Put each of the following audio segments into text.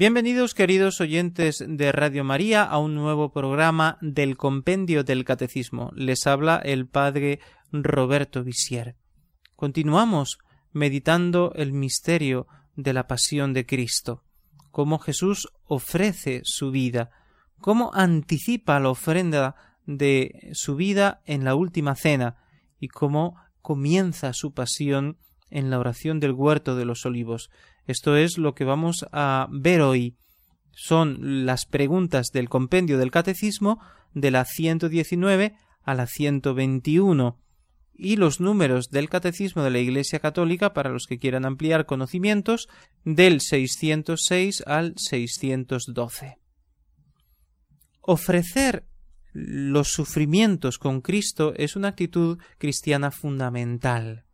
Bienvenidos queridos oyentes de Radio María a un nuevo programa del Compendio del Catecismo. Les habla el Padre Roberto Visier. Continuamos meditando el misterio de la pasión de Cristo, cómo Jesús ofrece su vida, cómo anticipa la ofrenda de su vida en la última cena y cómo comienza su pasión en la oración del huerto de los olivos. Esto es lo que vamos a ver hoy. Son las preguntas del compendio del catecismo de la 119 a la 121 y los números del catecismo de la Iglesia Católica para los que quieran ampliar conocimientos del 606 al 612. Ofrecer los sufrimientos con Cristo es una actitud cristiana fundamental.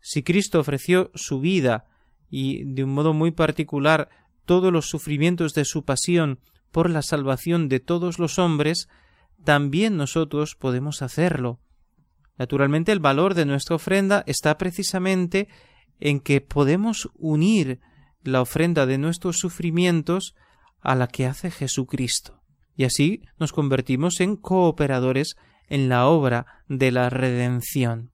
Si Cristo ofreció su vida y de un modo muy particular todos los sufrimientos de su pasión por la salvación de todos los hombres, también nosotros podemos hacerlo. Naturalmente el valor de nuestra ofrenda está precisamente en que podemos unir la ofrenda de nuestros sufrimientos a la que hace Jesucristo, y así nos convertimos en cooperadores en la obra de la redención.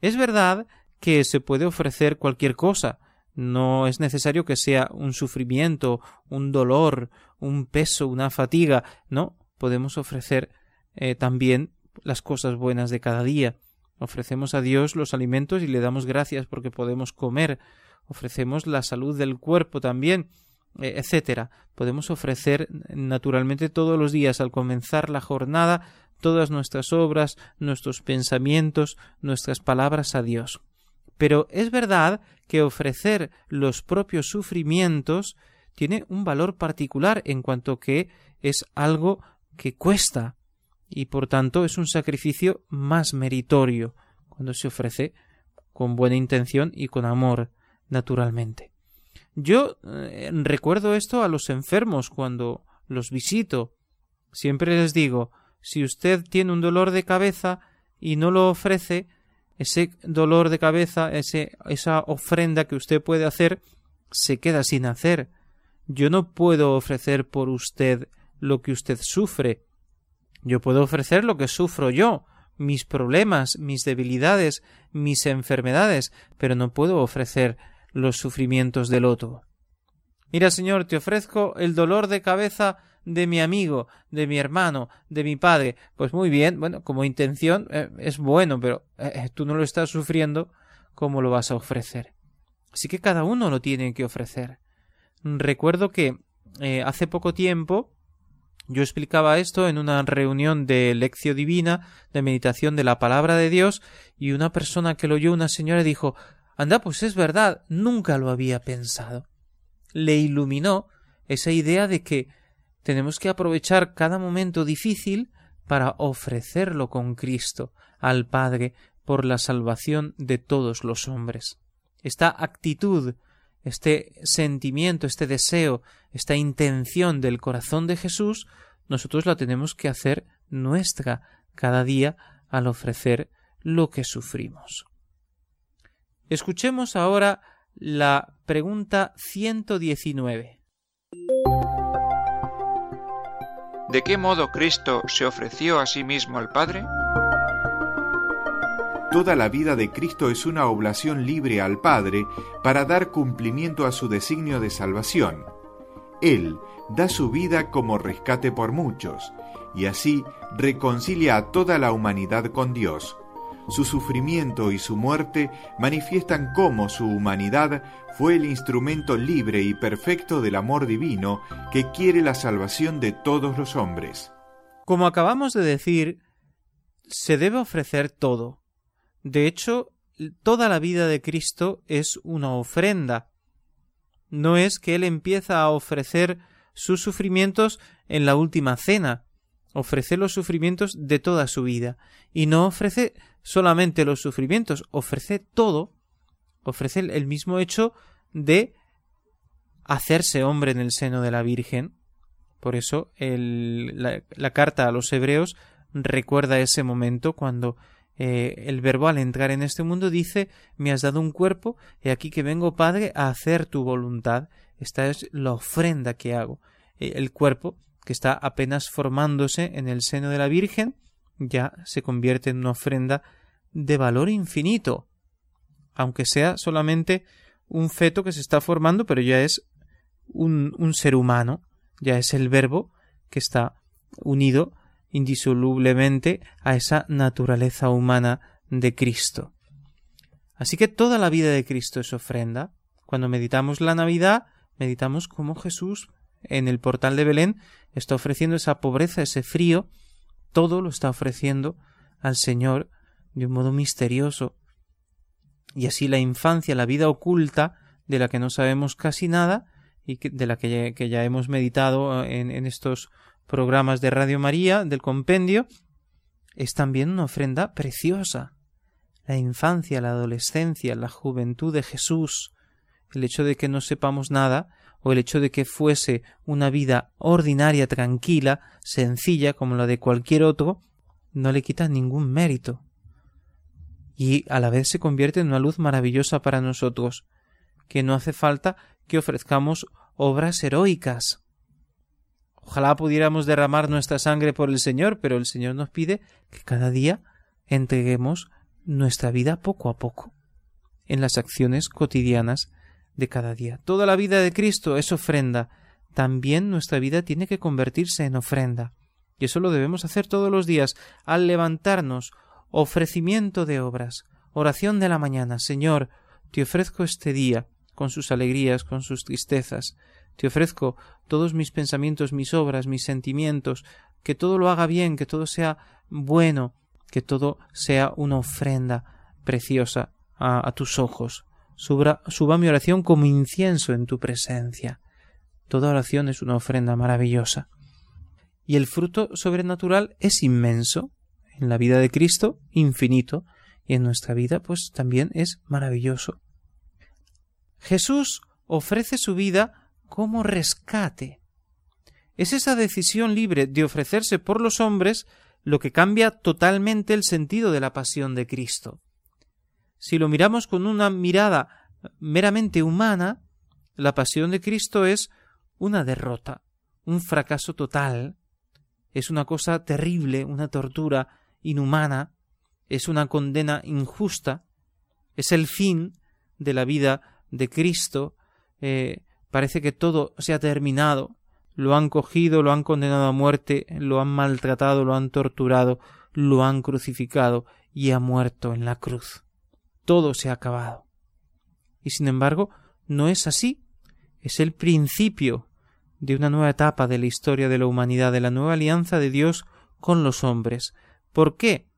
Es verdad que se puede ofrecer cualquier cosa, no es necesario que sea un sufrimiento, un dolor, un peso, una fatiga. No, podemos ofrecer eh, también las cosas buenas de cada día. Ofrecemos a Dios los alimentos y le damos gracias porque podemos comer. Ofrecemos la salud del cuerpo también, eh, etcétera. Podemos ofrecer naturalmente todos los días al comenzar la jornada todas nuestras obras, nuestros pensamientos, nuestras palabras a Dios. Pero es verdad que ofrecer los propios sufrimientos tiene un valor particular en cuanto que es algo que cuesta y por tanto es un sacrificio más meritorio cuando se ofrece con buena intención y con amor, naturalmente. Yo eh, recuerdo esto a los enfermos cuando los visito. Siempre les digo, si usted tiene un dolor de cabeza y no lo ofrece, ese dolor de cabeza, ese, esa ofrenda que usted puede hacer, se queda sin hacer. Yo no puedo ofrecer por usted lo que usted sufre. Yo puedo ofrecer lo que sufro yo, mis problemas, mis debilidades, mis enfermedades, pero no puedo ofrecer los sufrimientos del otro. Mira, Señor, te ofrezco el dolor de cabeza de mi amigo, de mi hermano, de mi padre. Pues muy bien, bueno, como intención eh, es bueno, pero eh, eh, tú no lo estás sufriendo, ¿cómo lo vas a ofrecer? Así que cada uno lo tiene que ofrecer. Recuerdo que hace poco tiempo yo explicaba esto en una reunión de lección divina, de meditación de la palabra de Dios, y una persona que lo oyó, una señora, dijo Anda, pues es verdad, nunca lo había pensado. Le iluminó esa idea de que tenemos que aprovechar cada momento difícil para ofrecerlo con Cristo al Padre por la salvación de todos los hombres. Esta actitud, este sentimiento, este deseo, esta intención del corazón de Jesús, nosotros la tenemos que hacer nuestra cada día al ofrecer lo que sufrimos. Escuchemos ahora la pregunta 119. ¿De qué modo Cristo se ofreció a sí mismo al Padre? Toda la vida de Cristo es una oblación libre al Padre para dar cumplimiento a su designio de salvación. Él da su vida como rescate por muchos, y así reconcilia a toda la humanidad con Dios, su sufrimiento y su muerte manifiestan cómo su humanidad fue el instrumento libre y perfecto del amor divino que quiere la salvación de todos los hombres. Como acabamos de decir, se debe ofrecer todo. De hecho, toda la vida de Cristo es una ofrenda. No es que Él empieza a ofrecer sus sufrimientos en la última cena, ofrece los sufrimientos de toda su vida. Y no ofrece solamente los sufrimientos, ofrece todo. Ofrece el mismo hecho de hacerse hombre en el seno de la Virgen. Por eso la, carta a los hebreos recuerda ese momento cuando eh, el verbo al entrar en este mundo dice me has dado un cuerpo y aquí que vengo Padre a hacer tu voluntad. Esta es la ofrenda que hago. Eh, el cuerpo que está apenas formándose en el seno de la Virgen ya se convierte en una ofrenda de valor infinito, aunque sea solamente un feto que se está formando, pero ya es un, ser humano, ya es el verbo que está unido indisolublemente a esa naturaleza humana de Cristo. Así que toda la vida de Cristo es ofrenda. Cuando meditamos la Navidad, meditamos cómo Jesús en el portal de Belén está ofreciendo esa pobreza, ese frío, todo lo está ofreciendo al Señor de un modo misterioso. Y así la infancia, la vida oculta, de la que no sabemos casi nada, y de la que ya, hemos meditado en, en estos programas de Radio María, del compendio, es también una ofrenda preciosa. La infancia, la adolescencia, la juventud de Jesús, el hecho de que no sepamos nada, o el hecho de que fuese una vida ordinaria, tranquila, sencilla, como la de cualquier otro, no le quita ningún mérito. Y a la vez se convierte en una luz maravillosa para nosotros, que no hace falta que ofrezcamos obras heroicas. Ojalá pudiéramos derramar nuestra sangre por el Señor, pero el Señor nos pide que cada día entreguemos nuestra vida poco a poco en las acciones cotidianas de cada día. Toda la vida de Cristo es ofrenda. También nuestra vida tiene que convertirse en ofrenda. Y eso lo debemos hacer todos los días al levantarnos. Ofrecimiento de obras. Oración de la mañana. Señor, te ofrezco este día, con sus alegrías, con sus tristezas. Te ofrezco todos mis pensamientos, mis obras, mis sentimientos, que todo lo haga bien, que todo sea bueno, que todo sea una ofrenda preciosa a, tus ojos. Suba mi oración como incienso en tu presencia. Toda oración es una ofrenda maravillosa. Y el fruto sobrenatural es inmenso. En la vida de Cristo, infinito. Y en nuestra vida, pues también es maravilloso. Jesús ofrece su vida como rescate. Es esa decisión libre de ofrecerse por los hombres lo que cambia totalmente el sentido de la pasión de Cristo. Si lo miramos con una mirada meramente humana, la pasión de Cristo es una derrota, un fracaso total, es una cosa terrible, una tortura inhumana, es una condena injusta, es el fin de la vida de Cristo, eh, parece que todo se ha terminado, lo han cogido, lo han condenado a muerte, lo han maltratado, lo han torturado, lo han crucificado y ha muerto en la cruz. Todo se ha acabado. Y sin embargo, no es así. Es el principio de una nueva etapa de la historia de la humanidad, de la nueva alianza de Dios con los hombres. ¿Por qué?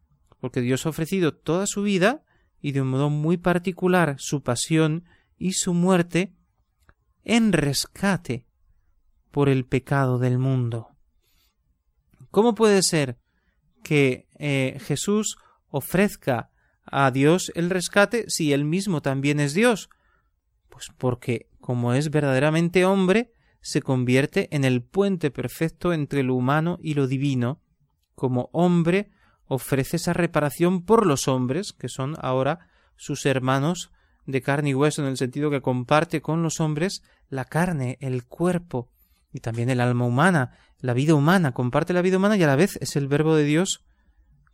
Porque Dios ha ofrecido toda su vida y de un modo muy particular su pasión y su muerte en rescate por el pecado del mundo. ¿Cómo puede ser que eh, Jesús ofrezca a Dios el rescate si él mismo también es Dios? Pues porque, como es verdaderamente hombre, se convierte en el puente perfecto entre lo humano y lo divino. Como hombre, ofrece esa reparación por los hombres, que son ahora sus hermanos de carne y hueso en el sentido que comparte con los hombres la carne, el cuerpo y también el alma humana, la vida humana, comparte la vida humana y a la vez es el verbo de Dios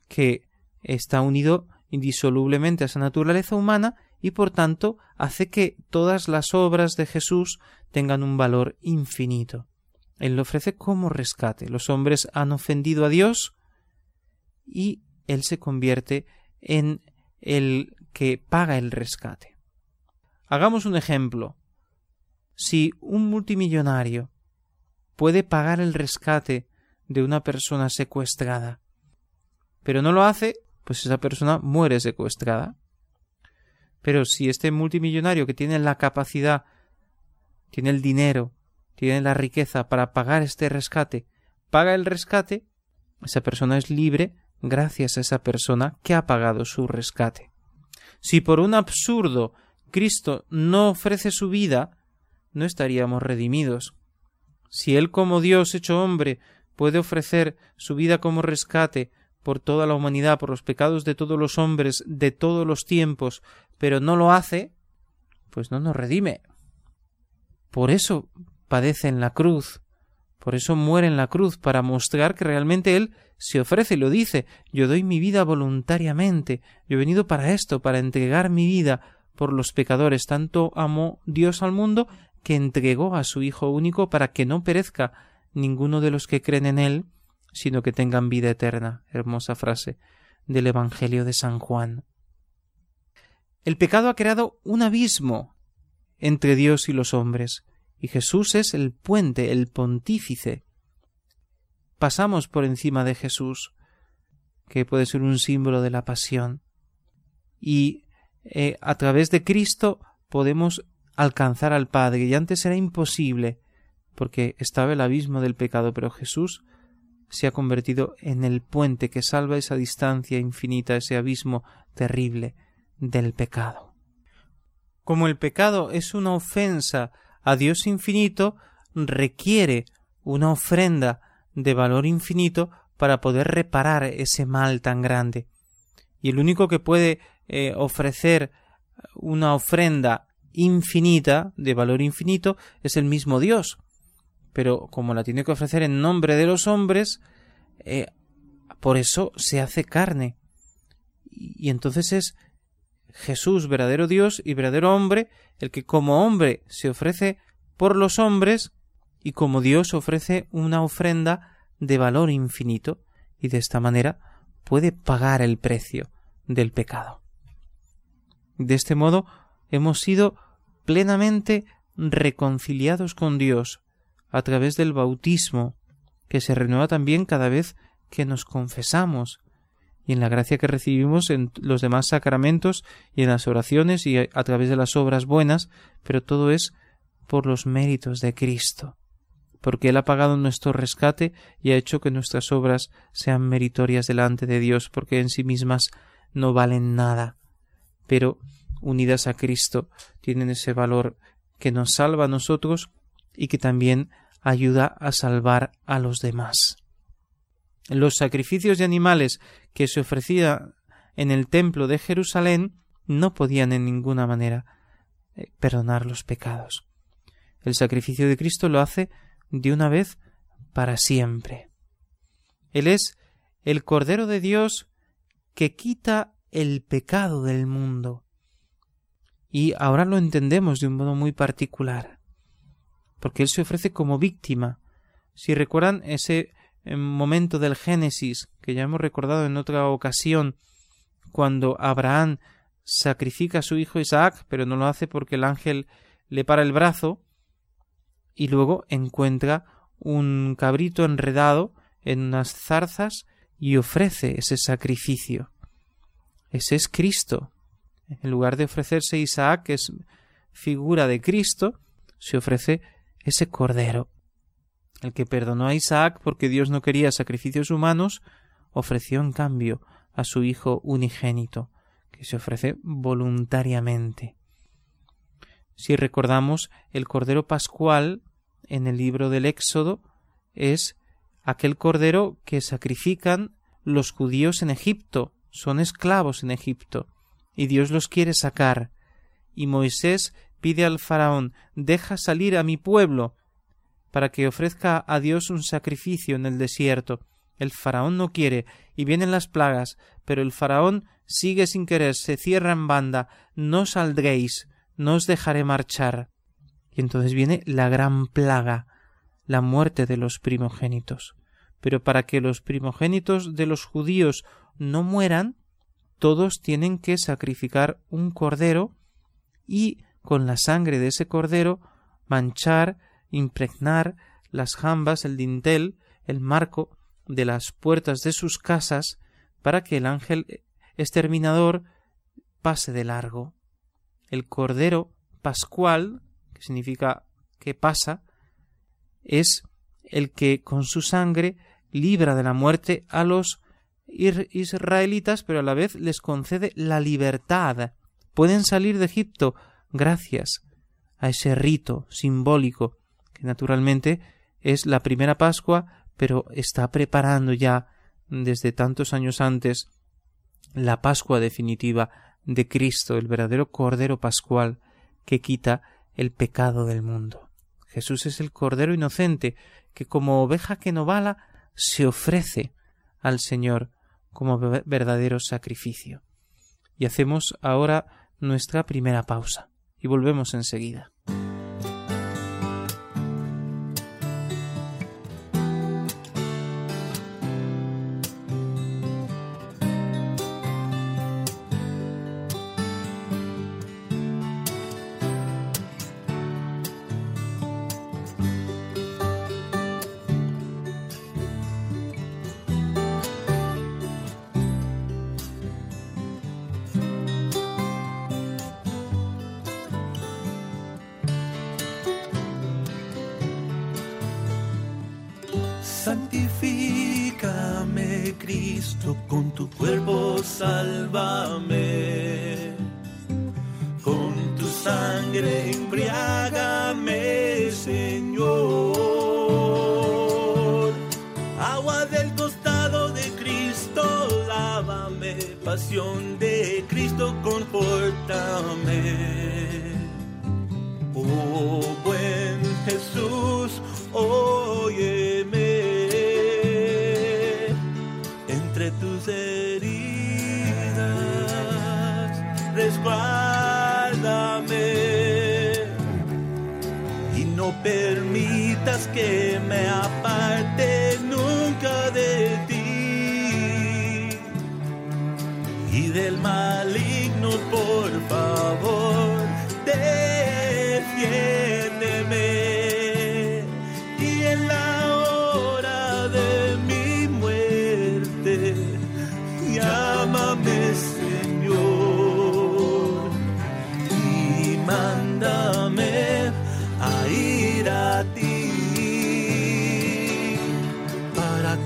que está unido indisolublemente a esa naturaleza humana y por tanto hace que todas las obras de Jesús tengan un valor infinito. Él lo ofrece como rescate. Los hombres han ofendido a Dios y Él se convierte en el que paga el rescate. Hagamos un ejemplo. Si un multimillonario puede pagar el rescate de una persona secuestrada, pero no lo hace, pues esa persona muere secuestrada. Pero si este multimillonario que tiene la capacidad, tiene el dinero, tiene la riqueza para pagar este rescate, paga el rescate, Esa persona es libre gracias a esa persona que ha pagado su rescate. Si por un absurdo Cristo no ofrece su vida, no estaríamos redimidos. Si Él como Dios hecho hombre puede ofrecer su vida como rescate por toda la humanidad, por los pecados de todos los hombres de todos los tiempos, pero no lo hace, pues no nos redime. Por eso padece en la cruz, por eso muere en la cruz, para mostrar que realmente Él se ofrece y lo dice yo doy mi vida voluntariamente, yo he venido para esto, para entregar mi vida por los pecadores. Tanto amó Dios al mundo que entregó a su Hijo único para que no perezca ninguno de los que creen en Él, sino que tengan vida eterna. Hermosa frase del Evangelio de San Juan. El pecado ha creado un abismo entre Dios y los hombres, y Jesús es el puente, el pontífice. Pasamos por encima de Jesús, que puede ser un símbolo de la pasión, y eh, a través de Cristo podemos alcanzar al Padre, y antes era imposible, porque estaba el abismo del pecado, pero Jesús se ha convertido en el puente que salva esa distancia infinita, ese abismo terrible del pecado. Como el pecado es una ofensa a Dios infinito, requiere una ofrenda de valor infinito para poder reparar ese mal tan grande. Y el único que puede eh, ofrecer una ofrenda infinita, de valor infinito, es el mismo Dios pero como la tiene que ofrecer en nombre de los hombres, eh, por eso se hace carne. Y, entonces es Jesús, verdadero Dios y verdadero hombre, el que como hombre se ofrece por los hombres y como Dios ofrece una ofrenda de valor infinito y de esta manera puede pagar el precio del pecado. De este modo hemos sido plenamente reconciliados con Dios a través del bautismo, que se renueva también cada vez que nos confesamos, y en la gracia que recibimos en los demás sacramentos y en las oraciones y a través de las obras buenas, pero todo es por los méritos de Cristo, porque Él ha pagado nuestro rescate y ha hecho que nuestras obras sean meritorias delante de Dios, porque en sí mismas no valen nada, pero unidas a Cristo tienen ese valor que nos salva a nosotros y que también ayuda a salvar a los demás. Los sacrificios de animales que se ofrecían en el templo de Jerusalén no podían en ninguna manera eh, perdonar los pecados. El sacrificio de Cristo lo hace de una vez para siempre. Él es el Cordero de Dios que quita el pecado del mundo. Y ahora lo entendemos de un modo muy particular porque Él se ofrece como víctima. Si recuerdan ese eh, momento del Génesis, que ya hemos recordado en otra ocasión, cuando Abraham sacrifica a su hijo Isaac, pero no lo hace porque el ángel le para el brazo, y luego encuentra un cabrito enredado en unas zarzas y ofrece ese sacrificio. Ese es Cristo. En lugar de ofrecerse Isaac, que es figura de Cristo, se ofrece ese cordero. El que perdonó a Isaac porque Dios no quería sacrificios humanos, ofreció en cambio a su Hijo unigénito, que se ofrece voluntariamente. Si recordamos, el Cordero Pascual en el libro del Éxodo es aquel Cordero que sacrifican los judíos en Egipto, son esclavos en Egipto, y Dios los quiere sacar, y Moisés pide al faraón deja salir a mi pueblo para que ofrezca a Dios un sacrificio en el desierto. El faraón no quiere, y vienen las plagas, pero el faraón sigue sin querer, se cierra en banda, no saldréis, no os dejaré marchar. Y entonces viene la gran plaga, la muerte de los primogénitos. Pero para que los primogénitos de los judíos no mueran, todos tienen que sacrificar un cordero y con la sangre de ese cordero manchar, impregnar las jambas, el dintel, el marco de las puertas de sus casas, para que el ángel exterminador pase de largo. El cordero pascual, que significa que pasa, es el que con su sangre libra de la muerte a los israelitas, pero a la vez les concede la libertad. Pueden salir de Egipto gracias a ese rito simbólico que naturalmente es la primera Pascua, pero está preparando ya desde tantos años antes la Pascua definitiva de Cristo, el verdadero Cordero Pascual que quita el pecado del mundo. Jesús es el Cordero inocente que como oveja que no bala se ofrece al Señor como verdadero sacrificio. Y hacemos ahora nuestra primera pausa y volvemos enseguida.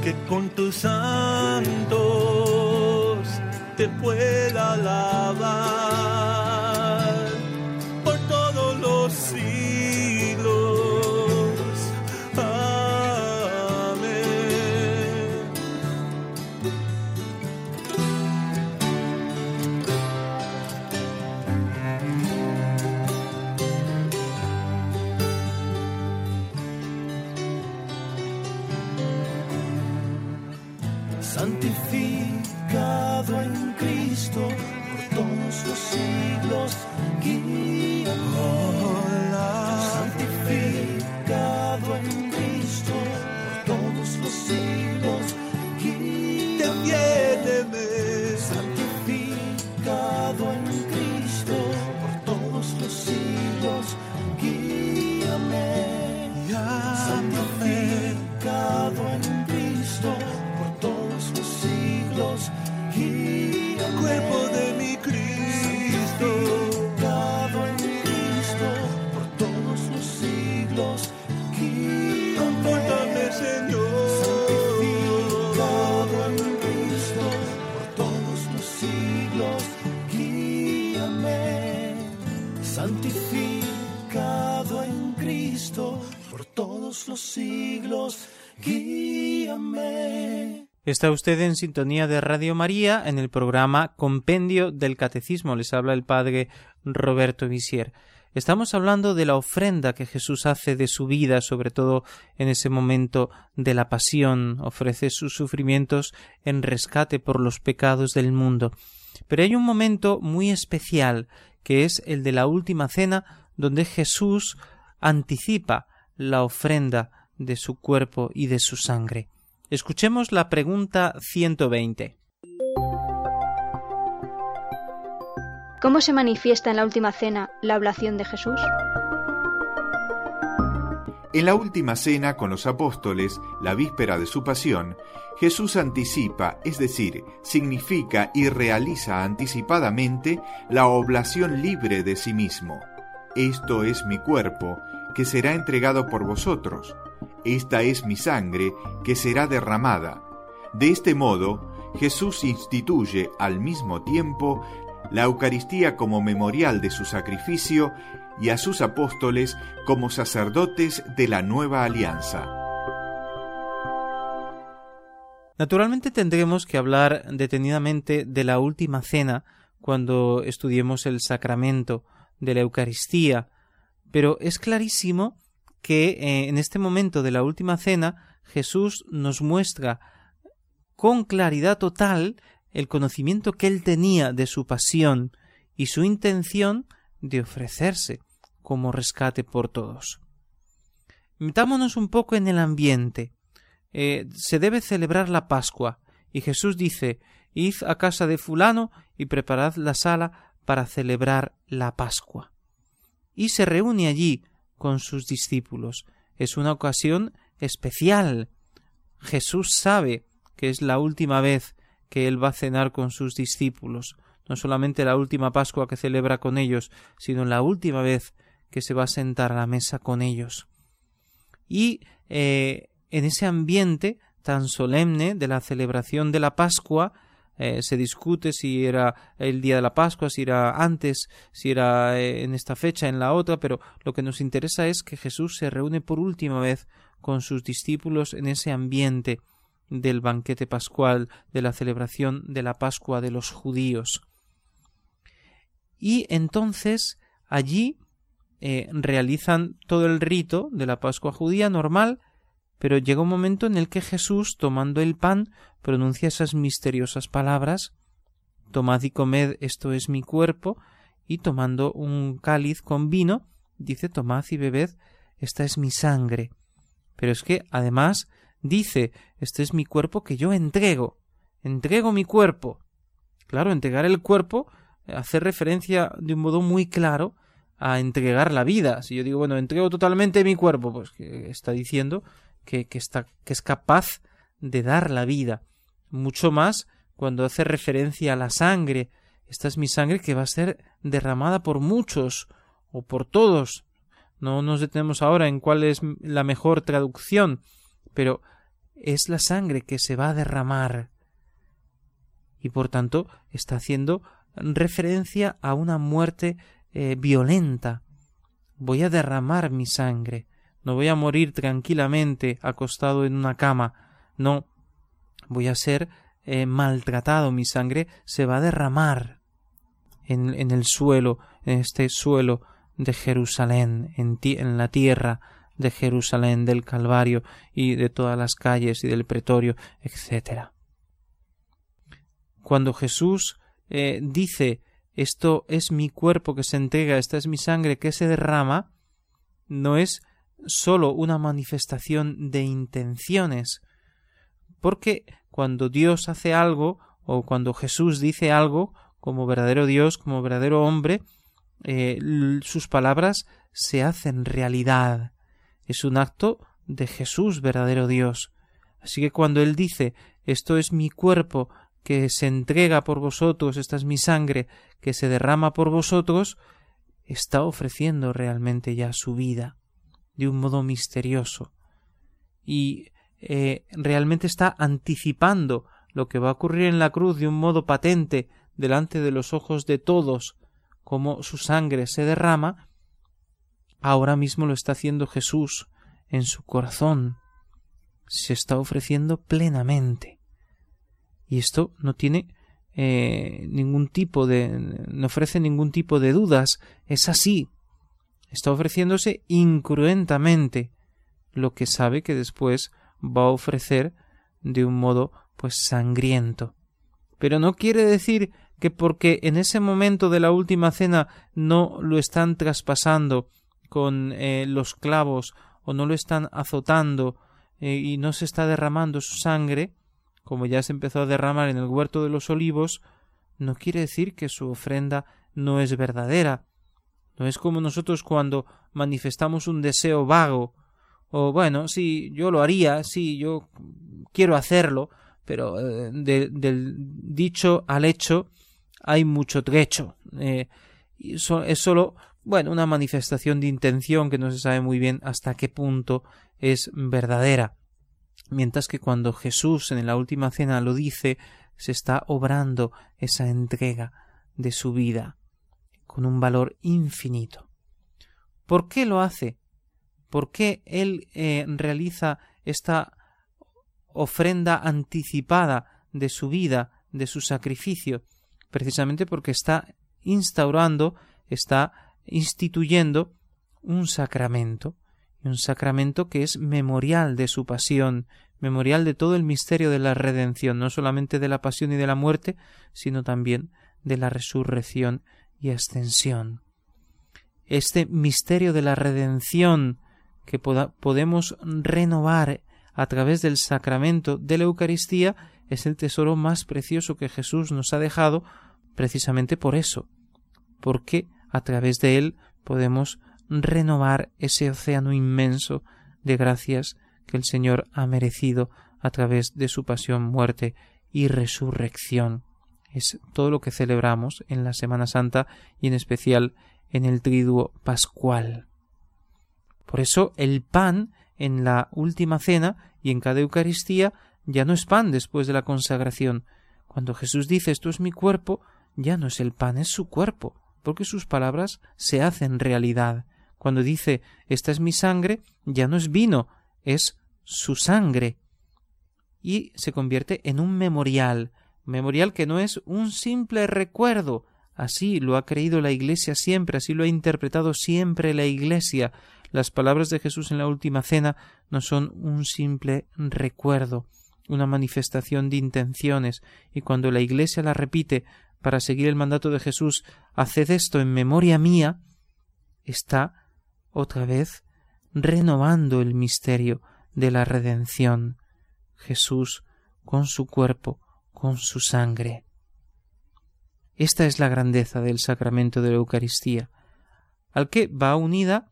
Que con tu santo te pueda alabar Está usted en sintonía de Radio María en el programa Compendio del Catecismo. Les habla el padre Roberto Visier. Estamos hablando de la ofrenda que Jesús hace de su vida, sobre todo en ese momento de la pasión, ofrece sus sufrimientos en rescate por los pecados del mundo. Pero hay un momento muy especial, que es el de la última cena, donde Jesús anticipa la ofrenda de su cuerpo y de su sangre. Escuchemos la pregunta 120. ¿Cómo se manifiesta en la última cena la oblación de Jesús? En la última cena con los apóstoles, la víspera de su pasión, Jesús anticipa, es decir, significa y realiza anticipadamente la oblación libre de sí mismo. Esto es mi cuerpo, que será entregado por vosotros Esta es mi sangre que será derramada. De este modo, Jesús instituye al mismo tiempo la Eucaristía como memorial de su sacrificio y a sus apóstoles como sacerdotes de la nueva alianza. Naturalmente tendremos que hablar detenidamente de la última cena cuando estudiemos el sacramento de la Eucaristía, pero es clarísimo que eh, en este momento de la última cena Jesús nos muestra con claridad total el conocimiento que él tenía de su pasión y su intención de ofrecerse como rescate por todos. Metámonos un poco en el ambiente. Eh, se debe celebrar la Pascua, y Jesús dice Id a casa de fulano y preparad la sala para celebrar la Pascua. Y se reúne allí con sus discípulos. Es una ocasión especial. Jesús sabe que es la última vez que él va a cenar con sus discípulos, no solamente la última Pascua que celebra con ellos, sino la última vez que se va a sentar a la mesa con ellos. Y eh, en ese ambiente tan solemne de la celebración de la Pascua, eh, se discute si era el día de la Pascua, si era antes, si era eh, en esta fecha, en la otra, pero lo que nos interesa es que Jesús se reúne por última vez con sus discípulos en ese ambiente del banquete pascual, de la celebración de la Pascua de los judíos. Y entonces allí eh, realizan todo el rito de la Pascua judía normal, pero llega un momento en el que Jesús, tomando el pan, pronuncia esas misteriosas palabras Tomad y comed, esto es mi cuerpo, y tomando un cáliz con vino, dice Tomad y bebed, esta es mi sangre. Pero es que, además, dice, este es mi cuerpo que yo entrego, entrego mi cuerpo. Claro, entregar el cuerpo hace referencia de un modo muy claro a entregar la vida. Si yo digo, bueno, entrego totalmente mi cuerpo, pues está diciendo que, está, que es capaz de dar la vida. Mucho más cuando hace referencia a la sangre. Esta es mi sangre que va a ser derramada por muchos o por todos. No nos detenemos ahora en cuál es la mejor traducción, pero es la sangre que se va a derramar. Y por tanto está haciendo referencia a una muerte eh, violenta. Voy a derramar mi sangre. No voy a morir tranquilamente acostado en una cama. No. Voy a ser eh, maltratado. Mi sangre se va a derramar en, en, el suelo, en este suelo de Jerusalén, en, en la tierra de Jerusalén, del Calvario y de todas las calles y del pretorio, etc. Cuando Jesús eh, dice esto es mi cuerpo que se entrega, esta es mi sangre que se derrama, no es sólo una manifestación de intenciones, porque cuando Dios hace algo, o cuando Jesús dice algo, como verdadero Dios, como verdadero hombre, eh, sus palabras se hacen realidad. Es un acto de Jesús, verdadero Dios. Así que cuando Él dice esto es mi cuerpo que se entrega por vosotros, esta es mi sangre que se derrama por vosotros, está ofreciendo realmente ya su vida de un modo misterioso y eh, realmente está anticipando lo que va a ocurrir en la cruz de un modo patente delante de los ojos de todos, como su sangre se derrama, ahora mismo lo está haciendo Jesús en su corazón, se está ofreciendo plenamente. Y esto no tiene eh, ningún tipo de. no ofrece ningún tipo de dudas. Es así. Está ofreciéndose incruentamente lo que sabe que después va a ofrecer de un modo pues sangriento. Pero no quiere decir que porque en ese momento de la última cena no lo están traspasando con eh, los clavos o no lo están azotando eh, y no se está derramando su sangre, como ya se empezó a derramar en el huerto de los olivos, no quiere decir que su ofrenda no es verdadera. No es como nosotros cuando manifestamos un deseo vago, o bueno, sí, yo lo haría, sí, yo quiero hacerlo, pero eh, del dicho al hecho hay mucho trecho. Eh, es solo bueno, una manifestación de intención que no se sabe muy bien hasta qué punto es verdadera. Mientras que cuando Jesús en la última cena lo dice, se está obrando esa entrega de su vida con un valor infinito. ¿Por qué lo hace? ¿Por qué Él eh, realiza esta ofrenda anticipada de su vida, de su sacrificio? Precisamente porque está instaurando, está instituyendo un sacramento, un sacramento que es memorial de su pasión, memorial de todo el misterio de la redención, no solamente de la pasión y de la muerte, sino también de la resurrección y ascensión. Este misterio de la redención que podemos renovar a través del sacramento de la Eucaristía es el tesoro más precioso que Jesús nos ha dejado precisamente por eso, porque a través de él podemos renovar ese océano inmenso de gracias que el Señor ha merecido a través de su pasión, muerte y resurrección. Es todo lo que celebramos en la Semana Santa y en especial en el triduo pascual. Por eso el pan en la última cena y en cada Eucaristía ya no es pan después de la consagración. Cuando Jesús dice esto es mi cuerpo, ya no es el pan, es su cuerpo, porque sus palabras se hacen realidad. Cuando dice esta es mi sangre, ya no es vino, es su sangre. Y se convierte en un memorial, memorial que no es un simple recuerdo, así lo ha creído la Iglesia siempre, así lo ha interpretado siempre la Iglesia. Las palabras de Jesús en la última cena no son un simple recuerdo, una manifestación de intenciones, y cuando la Iglesia la repite para seguir el mandato de Jesús, haced esto en memoria mía, está otra vez renovando el misterio de la redención. Jesús con su cuerpo, con su sangre. Esta es la grandeza del sacramento de la Eucaristía, al que va unida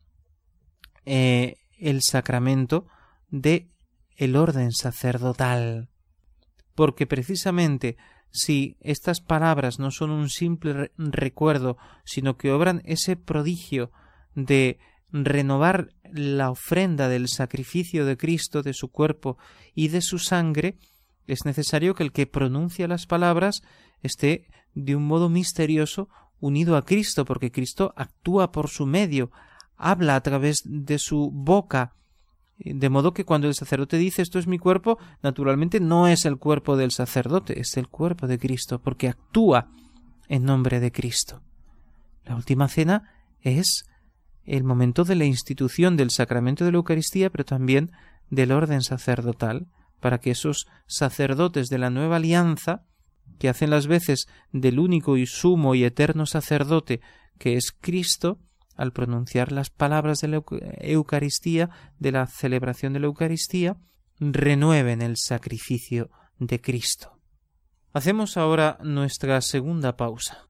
eh, el sacramento de el orden sacerdotal, porque precisamente si estas palabras no son un simple recuerdo, sino que obran ese prodigio de renovar la ofrenda del sacrificio de Cristo, de su cuerpo y de su sangre, es necesario que el que pronuncia las palabras esté de un modo misterioso unido a Cristo, porque Cristo actúa por su medio, habla a través de su boca, de modo que cuando el sacerdote dice esto es mi cuerpo, naturalmente no es el cuerpo del sacerdote, es el cuerpo de Cristo, porque actúa en nombre de Cristo. La última cena es el momento de la institución del sacramento de la Eucaristía, pero también del orden sacerdotal, para que esos sacerdotes de la nueva alianza, que hacen las veces del único y sumo y eterno sacerdote que es Cristo, al pronunciar las palabras de la Eucaristía, de la celebración de la Eucaristía, renueven el sacrificio de Cristo. Hacemos ahora nuestra segunda pausa.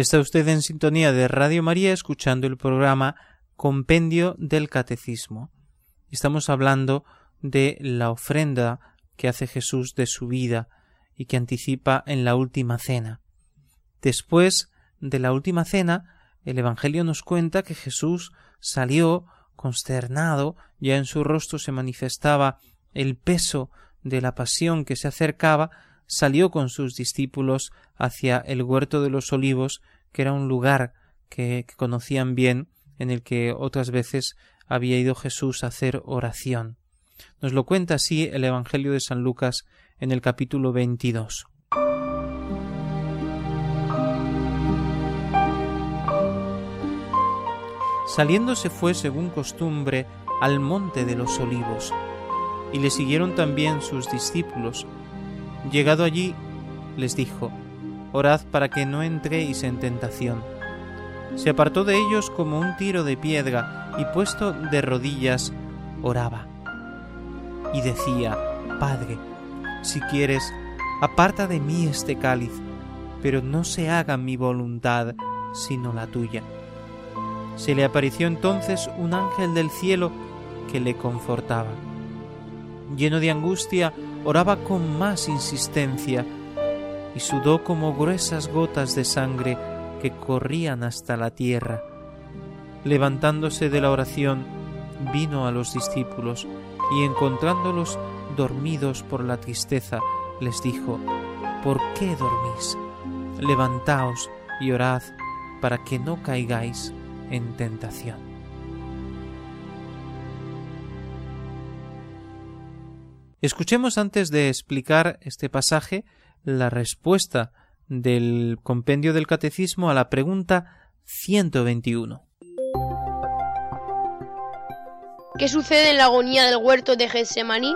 Está usted en sintonía de Radio María escuchando el programa Compendio del Catecismo. Estamos hablando de la ofrenda que hace Jesús de su vida y que anticipa en la última cena. Después de la última cena, el Evangelio nos cuenta que Jesús salió consternado, ya en su rostro se manifestaba el peso de la pasión que se acercaba, salió con sus discípulos hacia el huerto de los olivos, que era un lugar que, conocían bien, en el que otras veces había ido Jesús a hacer oración. Nos lo cuenta así el Evangelio de San Lucas en el capítulo 22. Saliendo se fue según costumbre al monte de los olivos, y le siguieron también sus discípulos, Llegado allí, les dijo, Orad para que no entréis en tentación. Se apartó de ellos como un tiro de piedra y puesto de rodillas, oraba. Y decía, Padre, si quieres, aparta de mí este cáliz, pero no se haga mi voluntad, sino la tuya. Se le apareció entonces un ángel del cielo que le confortaba. Lleno de angustia, oraba con más insistencia y sudó como gruesas gotas de sangre que corrían hasta la tierra. Levantándose de la oración, vino a los discípulos y encontrándolos dormidos por la tristeza, les dijo, ¿Por qué dormís? Levantaos y orad para que no caigáis en tentación. Escuchemos antes de explicar este pasaje la respuesta del compendio del catecismo a la pregunta 121. ¿Qué sucede en la agonía del huerto de Getsemaní?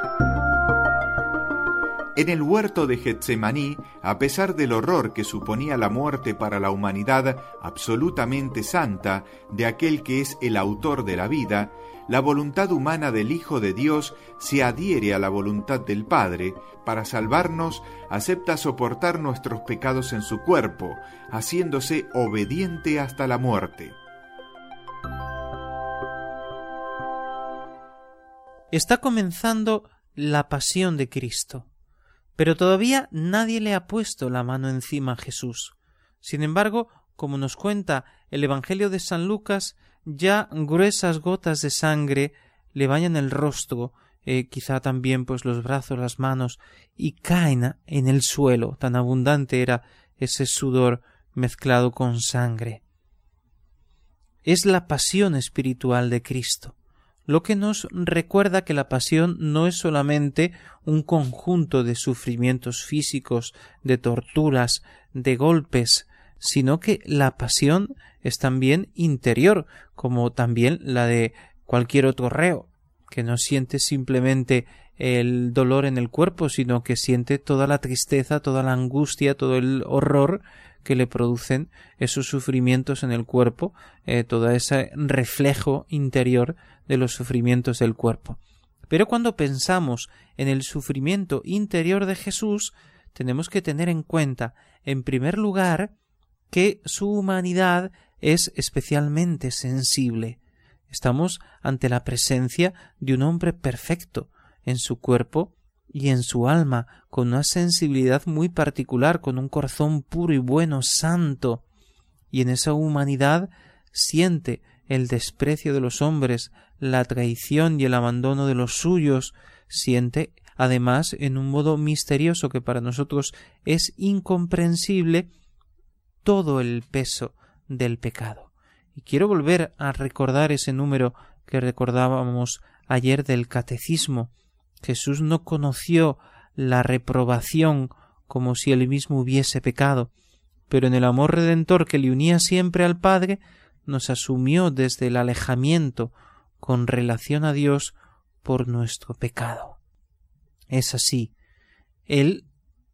En el huerto de Getsemaní, a pesar del horror que suponía la muerte para la humanidad absolutamente santa de aquel que es el autor de la vida, la voluntad humana del Hijo de Dios se adhiere a la voluntad del Padre, para salvarnos acepta soportar nuestros pecados en su cuerpo, haciéndose obediente hasta la muerte. Está comenzando la pasión de Cristo, pero todavía nadie le ha puesto la mano encima a Jesús. Sin embargo, como nos cuenta el Evangelio de San Lucas, ya gruesas gotas de sangre le bañan el rostro, eh, quizá también pues los brazos, las manos, y caen en el suelo, tan abundante era ese sudor mezclado con sangre. Es la pasión espiritual de Cristo, lo que nos recuerda que la pasión no es solamente un conjunto de sufrimientos físicos, de torturas, de golpes, sino que la pasión es también interior, como también la de cualquier otro reo, que no siente simplemente el dolor en el cuerpo, sino que siente toda la tristeza, toda la angustia, todo el horror que le producen esos sufrimientos en el cuerpo, eh, todo ese reflejo interior de los sufrimientos del cuerpo. Pero cuando pensamos en el sufrimiento interior de Jesús, tenemos que tener en cuenta, en primer lugar, que su humanidad es especialmente sensible. Estamos ante la presencia de un hombre perfecto en su cuerpo y en su alma, con una sensibilidad muy particular, con un corazón puro y bueno, santo, y en esa humanidad siente el desprecio de los hombres, la traición y el abandono de los suyos, siente además en un modo misterioso que para nosotros es incomprensible todo el peso del pecado. Y quiero volver a recordar ese número que recordábamos ayer del catecismo. Jesús no conoció la reprobación como si él mismo hubiese pecado, pero en el amor redentor que le unía siempre al Padre, nos asumió desde el alejamiento con relación a Dios por nuestro pecado. Es así. Él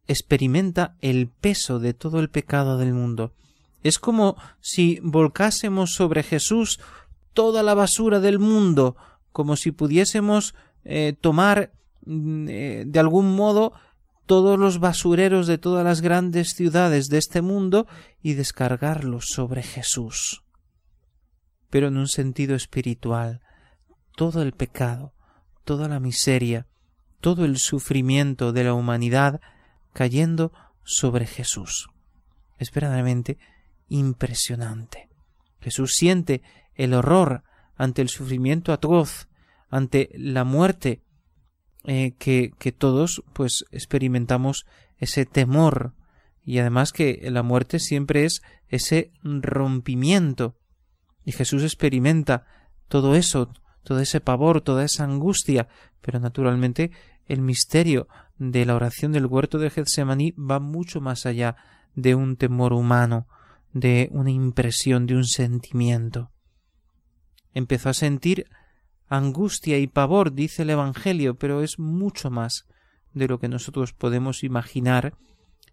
experimenta el peso de todo el pecado del mundo. Es como si volcásemos sobre Jesús toda la basura del mundo, como si pudiésemos eh, tomar de algún modo todos los basureros de todas las grandes ciudades de este mundo y descargarlos sobre Jesús. Pero en un sentido espiritual, todo el pecado, toda la miseria, todo el sufrimiento de la humanidad cayendo sobre Jesús. Es verdaderamente impresionante. Jesús siente el horror ante el sufrimiento atroz, ante la muerte, eh, que, todos pues experimentamos ese temor. Y además que la muerte siempre es ese rompimiento. Y Jesús experimenta todo eso, todo ese pavor, toda esa angustia, pero naturalmente el misterio de la oración del huerto de Getsemaní va mucho más allá de un temor humano, de una impresión, de un sentimiento. Empezó a sentir angustia y pavor, dice el Evangelio, pero es mucho más de lo que nosotros podemos imaginar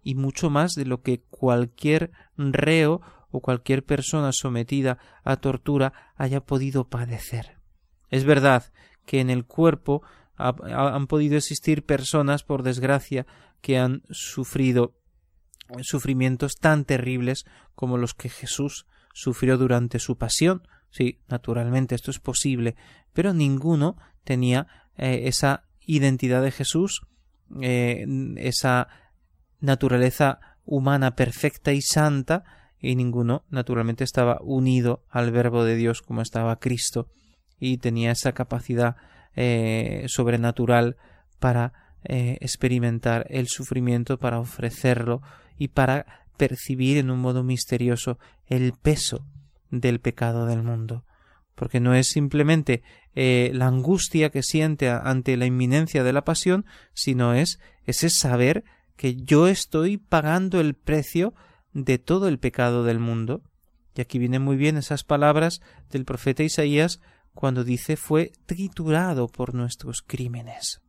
y mucho más de lo que cualquier reo o cualquier persona sometida a tortura haya podido padecer. Es verdad que en el cuerpo han podido existir personas, por desgracia, que han sufrido sufrimientos tan terribles como los que Jesús sufrió durante su pasión. Sí, naturalmente esto es posible, pero ninguno tenía eh, esa identidad de Jesús, eh, esa naturaleza humana perfecta y santa, y ninguno naturalmente estaba unido al verbo de Dios como estaba Cristo y tenía esa capacidad eh, sobrenatural para experimentar el sufrimiento, para ofrecerlo y para percibir en un modo misterioso el peso del pecado del mundo porque no es simplemente eh, la angustia que siente ante la inminencia de la pasión, sino es ese saber que yo estoy pagando el precio de todo el pecado del mundo. Y aquí vienen muy bien esas palabras del profeta Isaías cuando dice fue triturado por nuestros crímenes.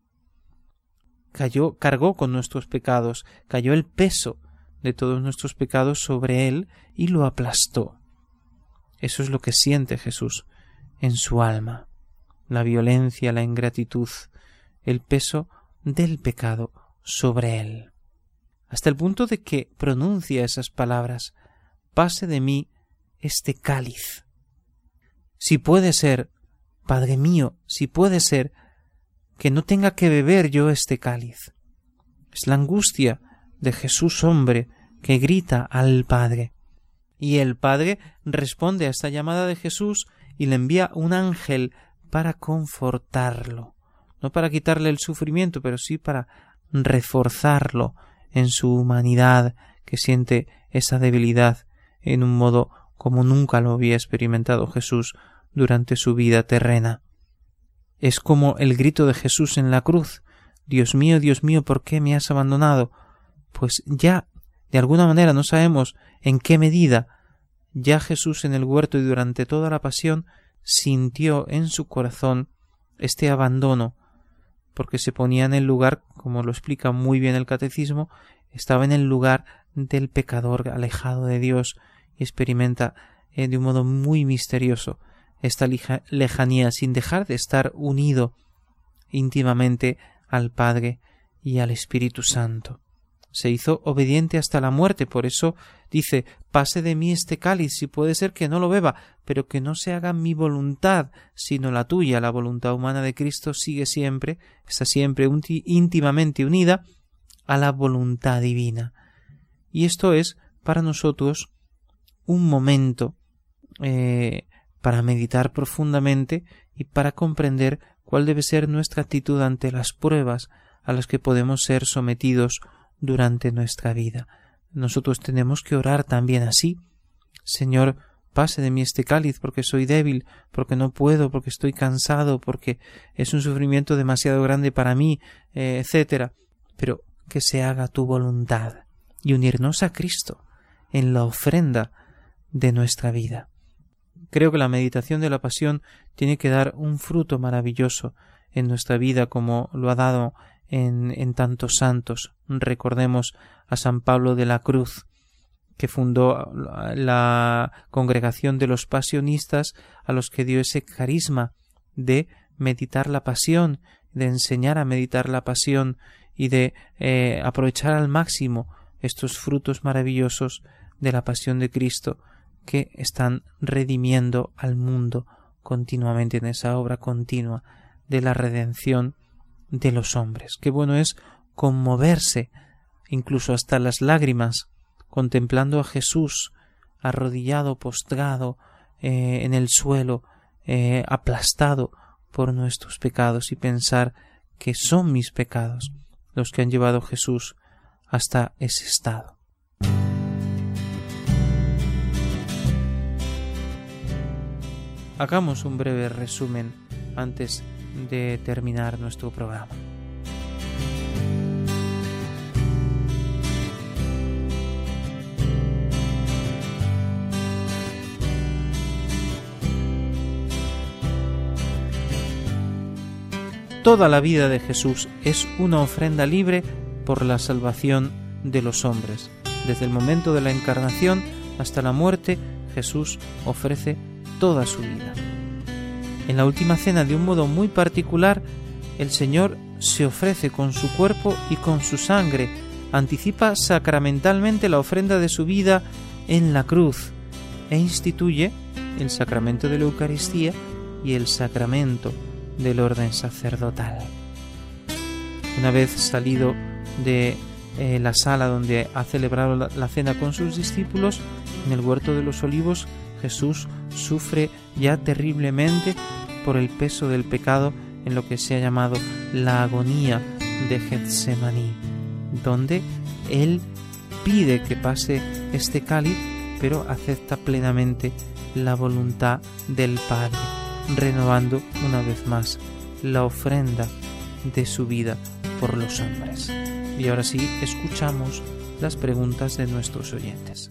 Cayó, cargó con nuestros pecados, cayó el peso de todos nuestros pecados sobre él y lo aplastó. Eso es lo que siente Jesús en su alma, la violencia, la ingratitud, el peso del pecado sobre él, hasta el punto de que pronuncia esas palabras pase de mí este cáliz. Si puede ser, Padre mío, si puede ser, que no tenga que beber yo este cáliz. Es la angustia de Jesús hombre que grita al Padre. Y el Padre responde a esta llamada de Jesús y le envía un ángel para confortarlo, no para quitarle el sufrimiento, pero sí para reforzarlo en su humanidad, que siente esa debilidad en un modo como nunca lo había experimentado Jesús durante su vida terrena. Es como el grito de Jesús en la cruz Dios mío, Dios mío, ¿por qué me has abandonado? Pues ya, de alguna manera, no sabemos en qué medida ya Jesús en el huerto y durante toda la pasión sintió en su corazón este abandono, porque se ponía en el lugar, como lo explica muy bien el catecismo, estaba en el lugar del pecador alejado de Dios y experimenta eh, de un modo muy misterioso esta lejanía sin dejar de estar unido íntimamente al Padre y al Espíritu Santo se hizo obediente hasta la muerte. Por eso dice pase de mí este cáliz, si puede ser que no lo beba, pero que no se haga mi voluntad, sino la tuya. La voluntad humana de Cristo sigue siempre, está siempre íntimamente unida a la voluntad divina. Y esto es para nosotros un momento eh, para meditar profundamente y para comprender cuál debe ser nuestra actitud ante las pruebas a las que podemos ser sometidos durante nuestra vida. Nosotros tenemos que orar también así. Señor, pase de mí este cáliz porque soy débil, porque no puedo, porque estoy cansado, porque es un sufrimiento demasiado grande para mí, eh, etcétera. Pero que se haga tu voluntad y unirnos a Cristo en la ofrenda de nuestra vida. Creo que la meditación de la pasión tiene que dar un fruto maravilloso en nuestra vida como lo ha dado en, tantos santos. Recordemos a San Pablo de la Cruz, que fundó la congregación de los pasionistas a los que dio ese carisma de meditar la pasión, de enseñar a meditar la pasión y de eh, aprovechar al máximo estos frutos maravillosos de la pasión de Cristo que están redimiendo al mundo continuamente en esa obra continua de la redención de los hombres. Qué bueno es conmoverse, incluso hasta las lágrimas, contemplando a Jesús arrodillado, postrado eh, en el suelo, eh, aplastado por nuestros pecados y pensar que son mis pecados los que han llevado a Jesús hasta ese estado. Hagamos un breve resumen antes de terminar nuestro programa. Toda la vida de Jesús es una ofrenda libre por la salvación de los hombres. Desde el momento de la encarnación hasta la muerte, Jesús ofrece toda su vida. En la última cena, de un modo muy particular, el Señor se ofrece con su cuerpo y con su sangre, anticipa sacramentalmente la ofrenda de su vida en la cruz e instituye el sacramento de la Eucaristía y el sacramento del orden sacerdotal. Una vez salido de eh, la sala donde ha celebrado la cena con sus discípulos, en el huerto de los olivos, Jesús sufre ya terriblemente por el peso del pecado en lo que se ha llamado la agonía de Getsemaní, donde Él pide que pase este cáliz, pero acepta plenamente la voluntad del Padre, renovando una vez más la ofrenda de su vida por los hombres. Y ahora sí, escuchamos las preguntas de nuestros oyentes.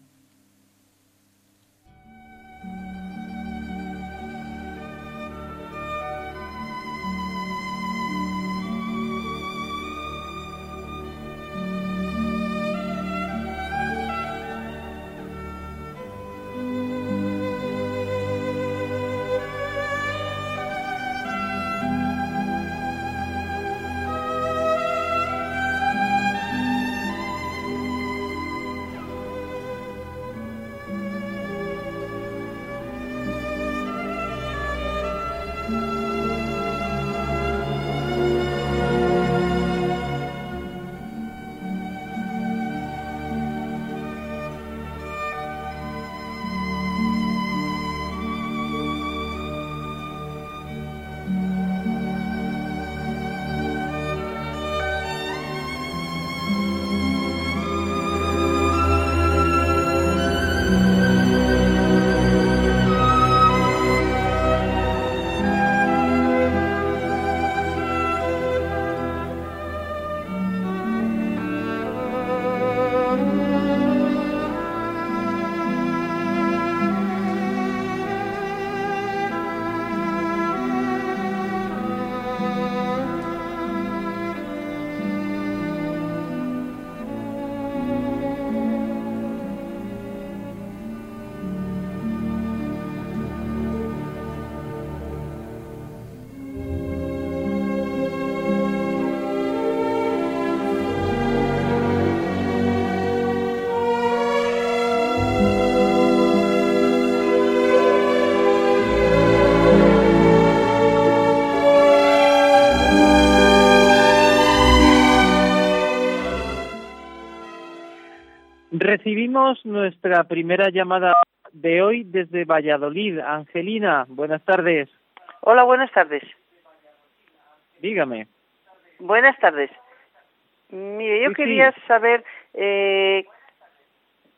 Recibimos nuestra primera llamada de hoy desde Valladolid. Angelina, buenas tardes. Hola, buenas tardes. Dígame. Buenas tardes. Mire, yo quería saber, eh,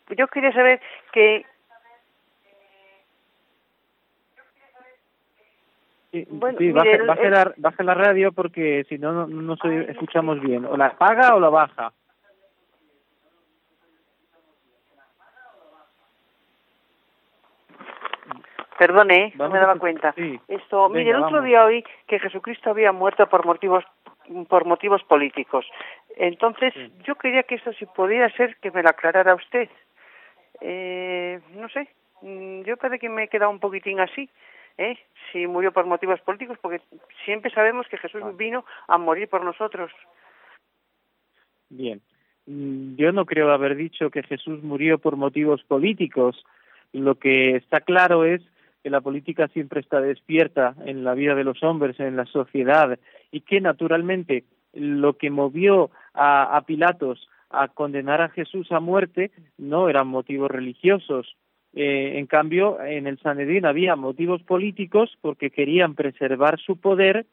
yo quería saber que Sí, baje, la, baje, la, radio porque si no, no, no escuchamos bien. O la apaga o la baja. Perdone, no me daba cuenta. Esto, mire, el otro día oí que Jesucristo había muerto por motivos por motivos políticos. Entonces, yo quería que eso si podía ser que me lo aclarara usted. Eh, no sé, mm, yo parece que me he quedado un poquitín así. ¿eh? Si murió por motivos políticos, porque siempre sabemos que Jesús vino a morir por nosotros. Bien, mm, yo no creo haber dicho que Jesús murió por motivos políticos. Lo que está claro es que la política siempre está despierta en la vida de los hombres, en la sociedad, y que naturalmente lo que movió a, Pilatos a condenar a Jesús a muerte no eran motivos religiosos. Eh, en cambio, en el Sanedrín había motivos políticos porque querían preservar su poder,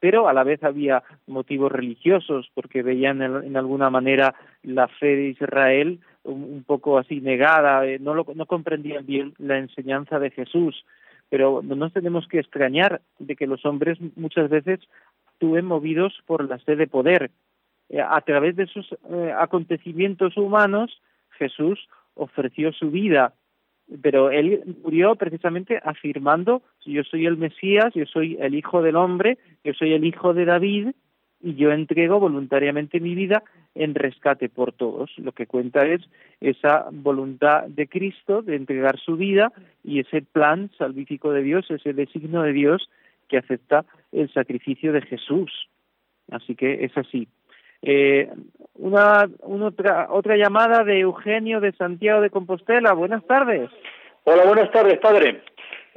pero a la vez había motivos religiosos porque veían en, alguna manera la fe de Israel un, poco así negada, eh, no, lo, no comprendían bien la enseñanza de Jesús. Pero no nos tenemos que extrañar de que los hombres muchas veces actúen movidos por la sed de poder. Eh, a través de esos eh, acontecimientos humanos, Jesús ofreció su vida, pero él murió precisamente afirmando, yo soy el Mesías, yo soy el Hijo del Hombre, yo soy el Hijo de David, y yo entrego voluntariamente mi vida en rescate por todos. Lo que cuenta es esa voluntad de Cristo de entregar su vida y ese plan salvífico de Dios, ese designio de Dios que acepta el sacrificio de Jesús. Así que es así. Eh, una, otra, otra llamada de Eugenio de Santiago de Compostela. Buenas tardes. Hola, buenas tardes, padre.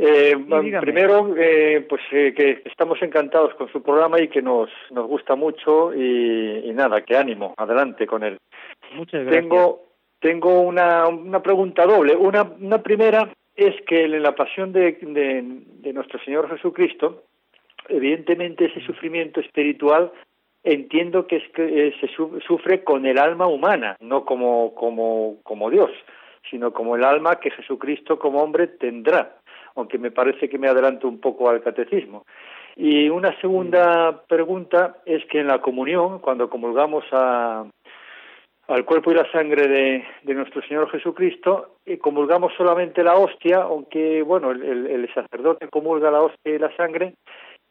Eh, primero, eh, pues eh, que estamos encantados con su programa y que nos, nos gusta mucho y, nada, que ánimo, adelante con él. Muchas gracias. Tengo, tengo una, una pregunta doble. Una, una primera es que en la pasión de, de, nuestro Señor Jesucristo, evidentemente ese sufrimiento espiritual entiendo que es que eh, se sufre con el alma humana, no como, como, como Dios, sino como el alma que Jesucristo como hombre tendrá, aunque me parece que me adelanto un poco al catecismo. Y una segunda pregunta es que en la comunión, cuando comulgamos a, al cuerpo y la sangre de, de nuestro Señor Jesucristo, y comulgamos solamente la hostia, aunque bueno, el, sacerdote comulga la hostia y la sangre,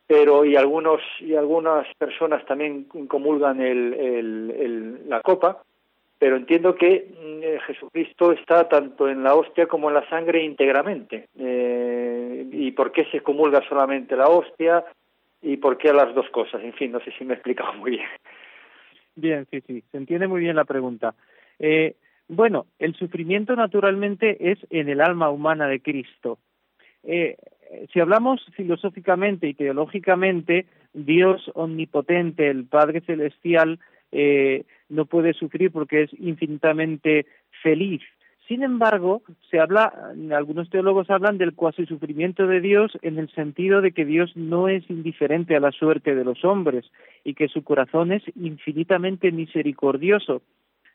pero y algunos y algunas personas también comulgan el, la copa, pero entiendo que mm, eh, Jesucristo está tanto en la hostia como en la sangre íntegramente. Eh, ¿Y por qué se comulga solamente la hostia? ¿Y por qué las dos cosas? En fin, no sé si me he explicado muy bien. Bien, sí, sí, se entiende muy bien la pregunta. Eh, bueno, el sufrimiento naturalmente es en el alma humana de Cristo. Eh, si hablamos filosóficamente y teológicamente, Dios omnipotente, el Padre Celestial, eh, no puede sufrir porque es infinitamente feliz. Sin embargo, se habla, algunos teólogos hablan del cuasi sufrimiento de Dios en el sentido de que Dios no es indiferente a la suerte de los hombres y que su corazón es infinitamente misericordioso.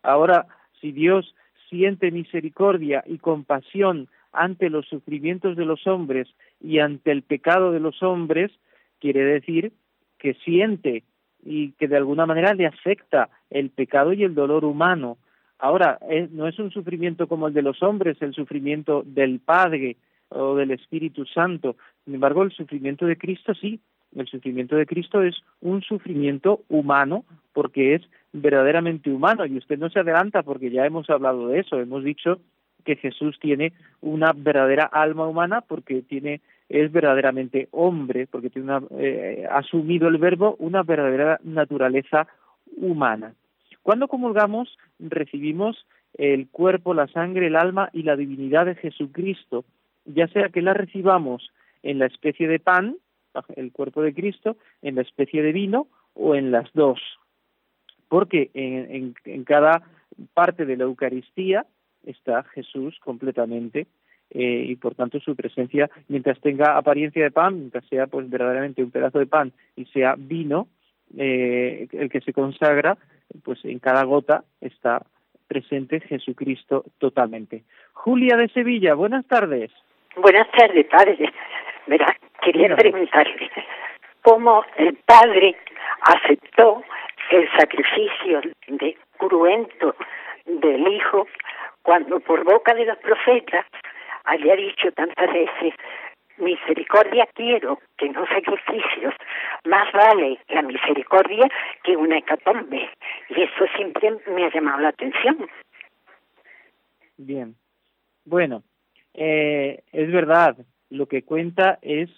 Ahora, si Dios siente misericordia y compasión ante los sufrimientos de los hombres y ante el pecado de los hombres, quiere decir que siente y que de alguna manera le afecta el pecado y el dolor humano. Ahora, no es un sufrimiento como el de los hombres, el sufrimiento del Padre o del Espíritu Santo. Sin embargo, el sufrimiento de Cristo sí, el sufrimiento de Cristo es un sufrimiento humano porque es verdaderamente humano. Y usted no se adelanta porque ya hemos hablado de eso, hemos dicho que Jesús tiene una verdadera alma humana porque tiene es verdaderamente hombre, porque tiene una, eh, asumido el verbo una verdadera naturaleza humana. Cuando comulgamos, recibimos el cuerpo, la sangre, el alma y la divinidad de Jesucristo, ya sea que la recibamos en la especie de pan, el cuerpo de Cristo, en la especie de vino o en las dos. Porque en, cada parte de la Eucaristía está Jesús completamente eh, y por tanto su presencia, mientras tenga apariencia de pan, mientras sea pues verdaderamente un pedazo de pan y sea vino, eh, el que se consagra, pues en cada gota está presente Jesucristo totalmente. Julia de Sevilla, buenas tardes. Buenas tardes, padre. Verá, quería preguntarle cómo el padre aceptó el sacrificio de cruento del hijo cuando por boca de los profetas había dicho tantas veces misericordia quiero, que no sacrificios. Más vale la misericordia que una hecatombe. Y eso siempre me ha llamado la atención. Bien. Bueno, eh, es verdad, lo que cuenta es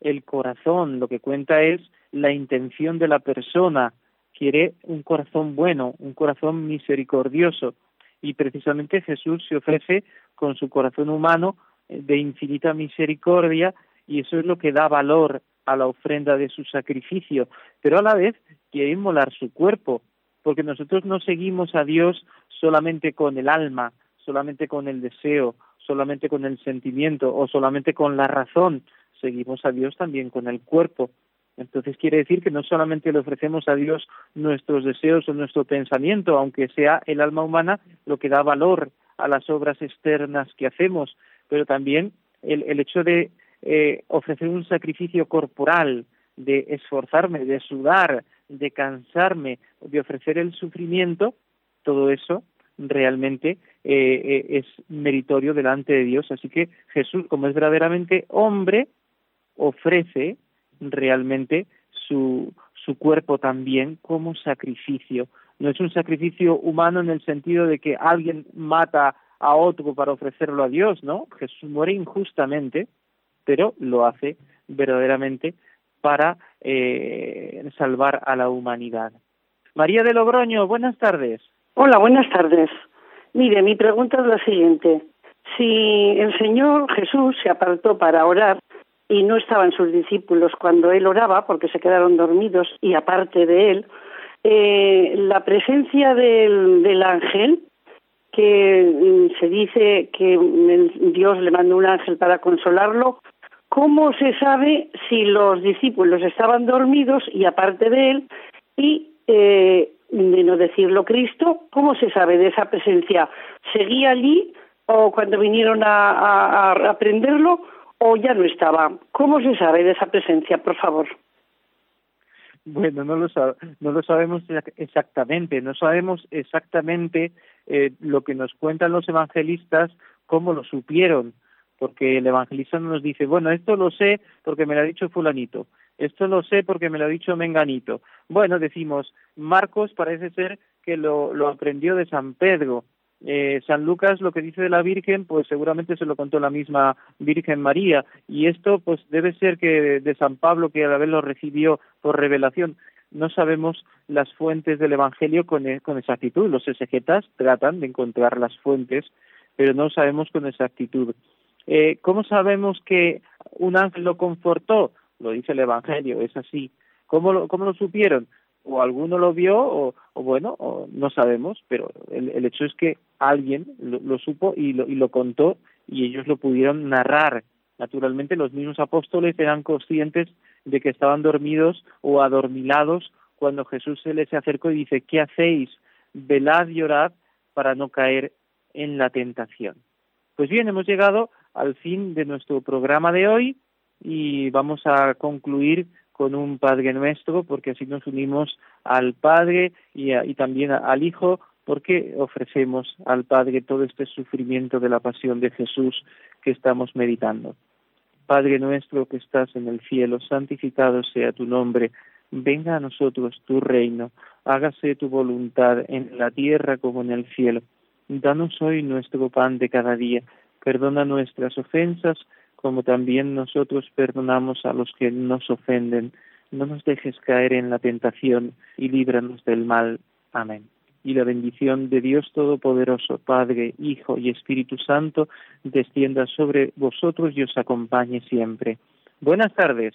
el corazón, lo que cuenta es la intención de la persona. Quiere un corazón bueno, un corazón misericordioso. Y precisamente Jesús se ofrece con su corazón humano de infinita misericordia y eso es lo que da valor a la ofrenda de su sacrificio, pero a la vez quiere inmolar su cuerpo, porque nosotros no seguimos a Dios solamente con el alma, solamente con el deseo, solamente con el sentimiento o solamente con la razón, seguimos a Dios también con el cuerpo. Entonces quiere decir que no solamente le ofrecemos a Dios nuestros deseos o nuestro pensamiento, aunque sea el alma humana lo que da valor a las obras externas que hacemos, pero también el, el hecho de eh, ofrecer un sacrificio corporal, de esforzarme, de sudar, de cansarme, de ofrecer el sufrimiento, todo eso realmente eh, eh, es meritorio delante de Dios. Así que Jesús, como es verdaderamente hombre, ofrece realmente su, su cuerpo también como sacrificio. No es un sacrificio humano en el sentido de que alguien mata a otro para ofrecerlo a Dios, ¿no? Jesús muere injustamente, pero lo hace verdaderamente para eh, salvar a la humanidad. María de Logroño, buenas tardes. Hola, buenas tardes. Mire, mi pregunta es la siguiente. Si el Señor Jesús se apartó para orar y no estaban sus discípulos cuando él oraba porque se quedaron dormidos y aparte de él, eh, la presencia del, ángel que mm, se dice que Dios le mandó un ángel para consolarlo. ¿Cómo se sabe si los discípulos estaban dormidos y aparte de él y eh, de no decirlo Cristo, cómo se sabe de esa presencia? ¿Seguía allí o cuando vinieron a aprenderlo o ya no estaba? ¿Cómo se sabe de esa presencia, por favor? Bueno, no lo, no lo sabemos exactamente, no sabemos exactamente eh, lo que nos cuentan los evangelistas, cómo lo supieron, porque el evangelista nos dice, bueno, esto lo sé porque me lo ha dicho fulanito, esto lo sé porque me lo ha dicho menganito. Bueno, decimos, Marcos parece ser que lo, lo aprendió de San Pedro, eh, San Lucas lo que dice de la Virgen, pues seguramente se lo contó la misma Virgen María, y esto pues debe ser que de, San Pablo, que a la vez lo recibió por revelación. No sabemos las fuentes del Evangelio con, e, con exactitud. Los exegetas tratan de encontrar las fuentes, pero no sabemos con exactitud. Eh, ¿Cómo sabemos que un ángel lo confortó? Lo dice el Evangelio, es así. ¿Cómo lo, cómo lo supieron? O alguno lo vio o, bueno, o no sabemos, pero el, hecho es que alguien lo, supo y lo, y lo contó y ellos lo pudieron narrar. Naturalmente los mismos apóstoles eran conscientes de que estaban dormidos o adormilados cuando Jesús se les acercó y dice, ¿qué hacéis? Velad y orad para no caer en la tentación. Pues bien, hemos llegado al fin de nuestro programa de hoy y vamos a concluir con un Padre nuestro, porque así nos unimos al Padre y, y también al Hijo, porque ofrecemos al Padre todo este sufrimiento de la pasión de Jesús que estamos meditando. Padre nuestro que estás en el cielo, santificado sea tu nombre, venga a nosotros tu reino, hágase tu voluntad en la tierra como en el cielo. Danos hoy nuestro pan de cada día, perdona nuestras ofensas, como también nosotros perdonamos a los que nos ofenden. No nos dejes caer en la tentación y líbranos del mal. Amén. Y la bendición de Dios Todopoderoso, Padre, Hijo y Espíritu Santo, descienda sobre vosotros y os acompañe siempre. Buenas tardes.